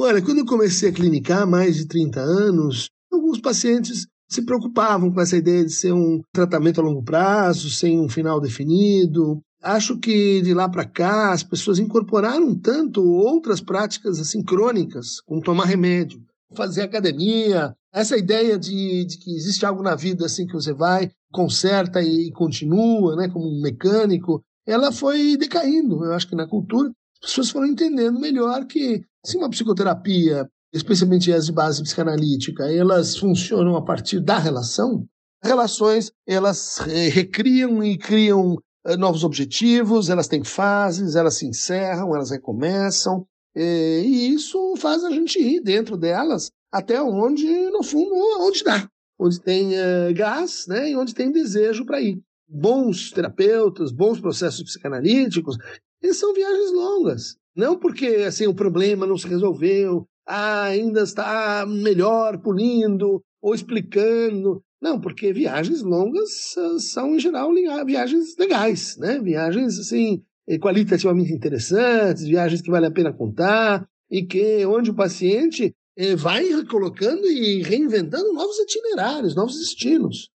Olha, quando eu comecei a clinicar há mais de 30 anos, alguns pacientes se preocupavam com essa ideia de ser um tratamento a longo prazo, sem um final definido. Acho que de lá para cá as pessoas incorporaram tanto outras práticas assim crônicas, como tomar remédio, fazer academia, essa ideia de, de, que existe algo na vida assim que você vai, conserta e continua, né, como um mecânico, ela foi decaindo. Eu acho que na cultura as pessoas foram entendendo melhor que se uma psicoterapia, especialmente as de base psicanalítica, elas funcionam a partir da relação, relações elas recriam e criam eh, novos objetivos, elas têm fases, elas se encerram, elas recomeçam, e isso faz a gente ir dentro delas até onde, no fundo, onde dá, onde tem uh, gás né, e onde tem desejo para ir. Bons terapeutas, bons processos psicanalíticos, eles são viagens longas. Não porque assim, o problema não se resolveu, ah, ainda está melhor pulindo ou explicando. Não, porque viagens longas são, em geral, viagens legais, né? Viagens, assim, qualitativamente interessantes, viagens que vale a pena contar, e que onde o paciente eh, vai colocando e reinventando novos itinerários, novos destinos.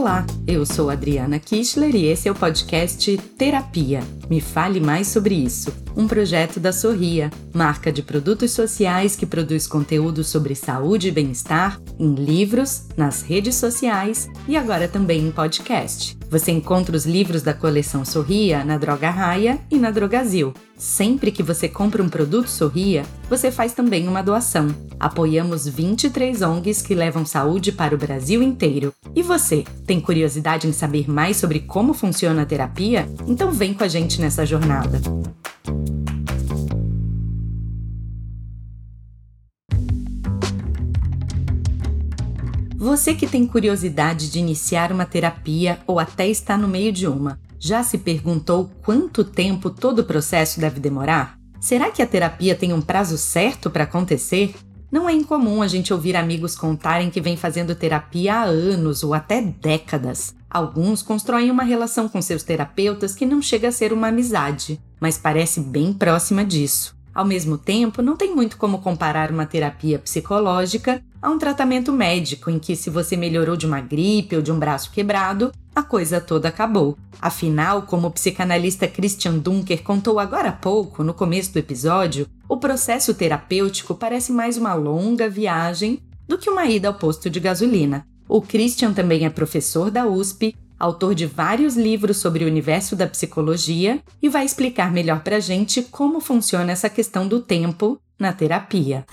Olá, eu sou Adriana Kistler e esse é o podcast Terapia. Me fale mais sobre isso. Um projeto da Sorria, marca de produtos sociais que produz conteúdo sobre saúde e bem-estar em livros, nas redes sociais e agora também em podcast. Você encontra os livros da coleção Sorria na Droga Raia e na Drogazil. Sempre que você compra um produto Sorria, você faz também uma doação. Apoiamos 23 ONGs que levam saúde para o Brasil inteiro. E você, tem curiosidade em saber mais sobre como funciona a terapia? Então vem com a gente nessa jornada. Você que tem curiosidade de iniciar uma terapia ou até está no meio de uma, já se perguntou quanto tempo todo o processo deve demorar? Será que a terapia tem um prazo certo para acontecer? Não é incomum a gente ouvir amigos contarem que vem fazendo terapia há anos ou até décadas. Alguns constroem uma relação com seus terapeutas que não chega a ser uma amizade, mas parece bem próxima disso. Ao mesmo tempo, não tem muito como comparar uma terapia psicológica a um tratamento médico em que, se você melhorou de uma gripe ou de um braço quebrado, a coisa toda acabou. Afinal, como o psicanalista Christian Dunker contou agora há pouco, no começo do episódio, o processo terapêutico parece mais uma longa viagem do que uma ida ao posto de gasolina. O Christian também é professor da USP, autor de vários livros sobre o universo da psicologia e vai explicar melhor para a gente como funciona essa questão do tempo na terapia.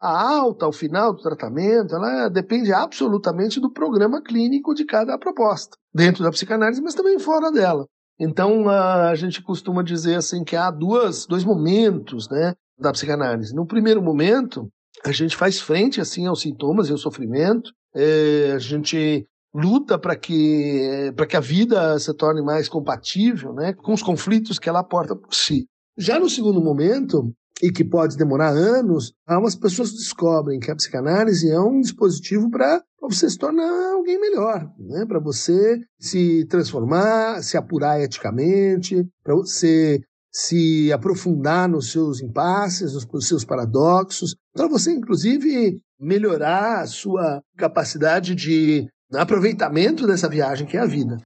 A alta, ao final do tratamento, ela depende absolutamente do programa clínico de cada proposta, dentro da psicanálise, mas também fora dela. Então, a gente costuma dizer assim que há duas, dois momentos né, da psicanálise. No primeiro momento, a gente faz frente assim aos sintomas e ao sofrimento, é, a gente luta para que, que a vida se torne mais compatível né, com os conflitos que ela aporta por si. Já no segundo momento, e que pode demorar anos, algumas pessoas descobrem que a psicanálise é um dispositivo para você se tornar alguém melhor, né? para você se transformar, se apurar eticamente, para você se aprofundar nos seus impasses, nos seus paradoxos, para você, inclusive, melhorar a sua capacidade de aproveitamento dessa viagem que é a vida.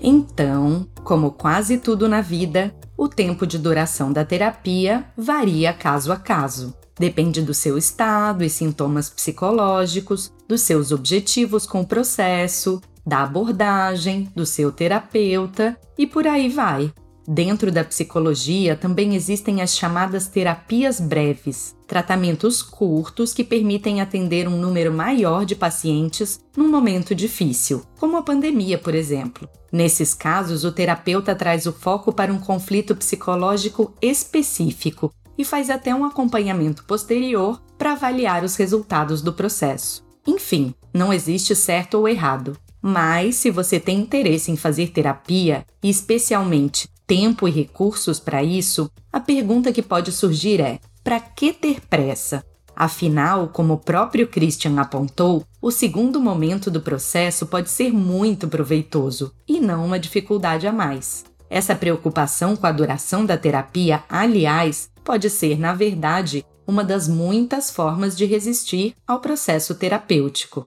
Então, como quase tudo na vida, o tempo de duração da terapia varia caso a caso. Depende do seu estado e sintomas psicológicos, dos seus objetivos com o processo, da abordagem, do seu terapeuta e por aí vai. Dentro da psicologia também existem as chamadas terapias breves, tratamentos curtos que permitem atender um número maior de pacientes num momento difícil, como a pandemia, por exemplo. Nesses casos, o terapeuta traz o foco para um conflito psicológico específico e faz até um acompanhamento posterior para avaliar os resultados do processo. Enfim, não existe certo ou errado. Mas, se você tem interesse em fazer terapia, e especialmente tempo e recursos para isso, a pergunta que pode surgir é: para que ter pressa? Afinal, como o próprio Christian apontou, o segundo momento do processo pode ser muito proveitoso e não uma dificuldade a mais. Essa preocupação com a duração da terapia, aliás, pode ser, na verdade, uma das muitas formas de resistir ao processo terapêutico.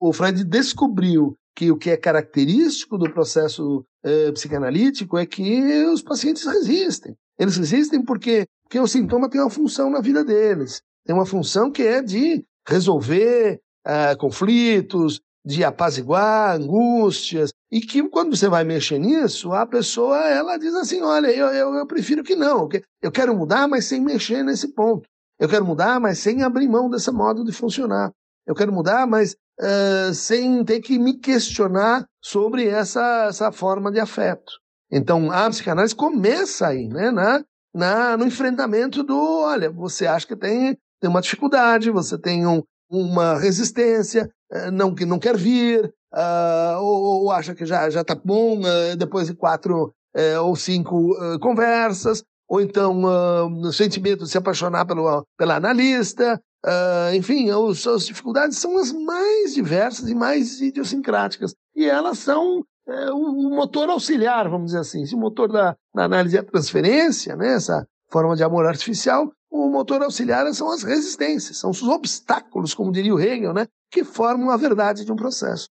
O Freud descobriu que o que é característico do processo eh, psicanalítico é que os pacientes resistem. Eles resistem porque, porque o sintoma tem uma função na vida deles. Tem uma função que é de resolver uh, conflitos, de apaziguar angústias, e que quando você vai mexer nisso, a pessoa ela diz assim, olha, eu, eu, eu prefiro que não, eu quero mudar, mas sem mexer nesse ponto. Eu quero mudar, mas sem abrir mão desse modo de funcionar. Eu quero mudar, mas uh, sem ter que me questionar sobre essa, essa forma de afeto. Então, a psicanálise começa aí, né, na, na, no enfrentamento do, olha, você acha que tem, tem uma dificuldade, você tem um, uma resistência, uh, não, que não quer vir, uh, ou, ou, acha que já já está bom depois de quatro ou cinco conversas, ou então o sentimento de se apaixonar pelo, pela analista, Uh, enfim, os, as dificuldades são as mais diversas e mais idiosincráticas. E elas são é, o, o, motor auxiliar, vamos dizer assim. Se o motor da, da análise é a transferência, né, essa forma de amor artificial, o motor auxiliar são as resistências, são os obstáculos, como diria o Hegel, né, que formam a verdade de um processo.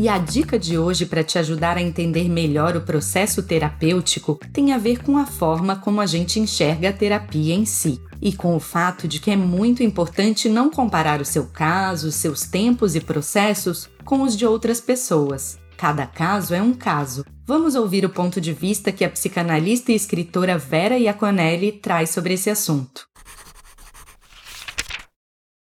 E a dica de hoje para te ajudar a entender melhor o processo terapêutico tem a ver com a forma como a gente enxerga a terapia em si e com o fato de que é muito importante não comparar o seu caso, seus tempos e processos com os de outras pessoas. Cada caso é um caso. Vamos ouvir o ponto de vista que a psicanalista e escritora Vera Iaconelli traz sobre esse assunto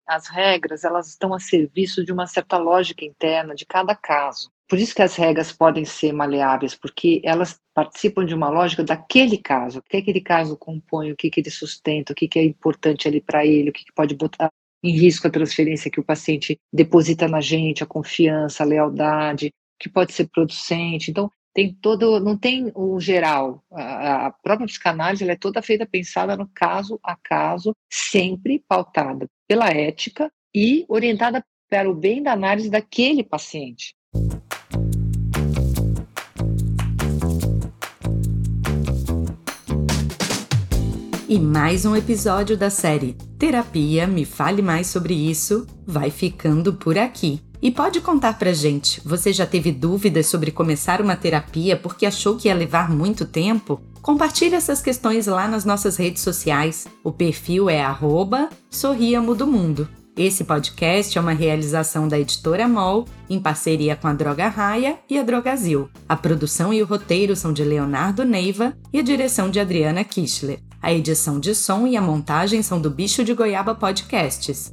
as regras elas estão a serviço de uma certa lógica interna de cada caso. Por isso que as regras podem ser maleáveis, porque elas participam de uma lógica daquele caso. O que aquele caso compõe, o que, que ele sustenta, o que, que é importante ali para ele, o que, que pode botar em risco a transferência que o paciente deposita na gente, a confiança, a lealdade, que pode ser producente. Então, tem todo, não tem o geral. A, a própria psicanálise é toda feita pensada no caso a caso, sempre pautada pela ética e orientada para o bem da análise daquele paciente. E mais um episódio da série Terapia, me fale mais sobre isso, vai ficando por aqui. E pode contar pra gente, você já teve dúvidas sobre começar uma terapia porque achou que ia levar muito tempo? Compartilhe essas questões lá nas nossas redes sociais. O perfil é arroba Sorriamo do Mundo. Esse podcast é uma realização da editora MOL, em parceria com a Droga Raia e a Drogazil. A produção e o roteiro são de Leonardo Neiva e a direção de Adriana Kischler. A edição de som e a montagem são do Bicho de Goiaba Podcasts.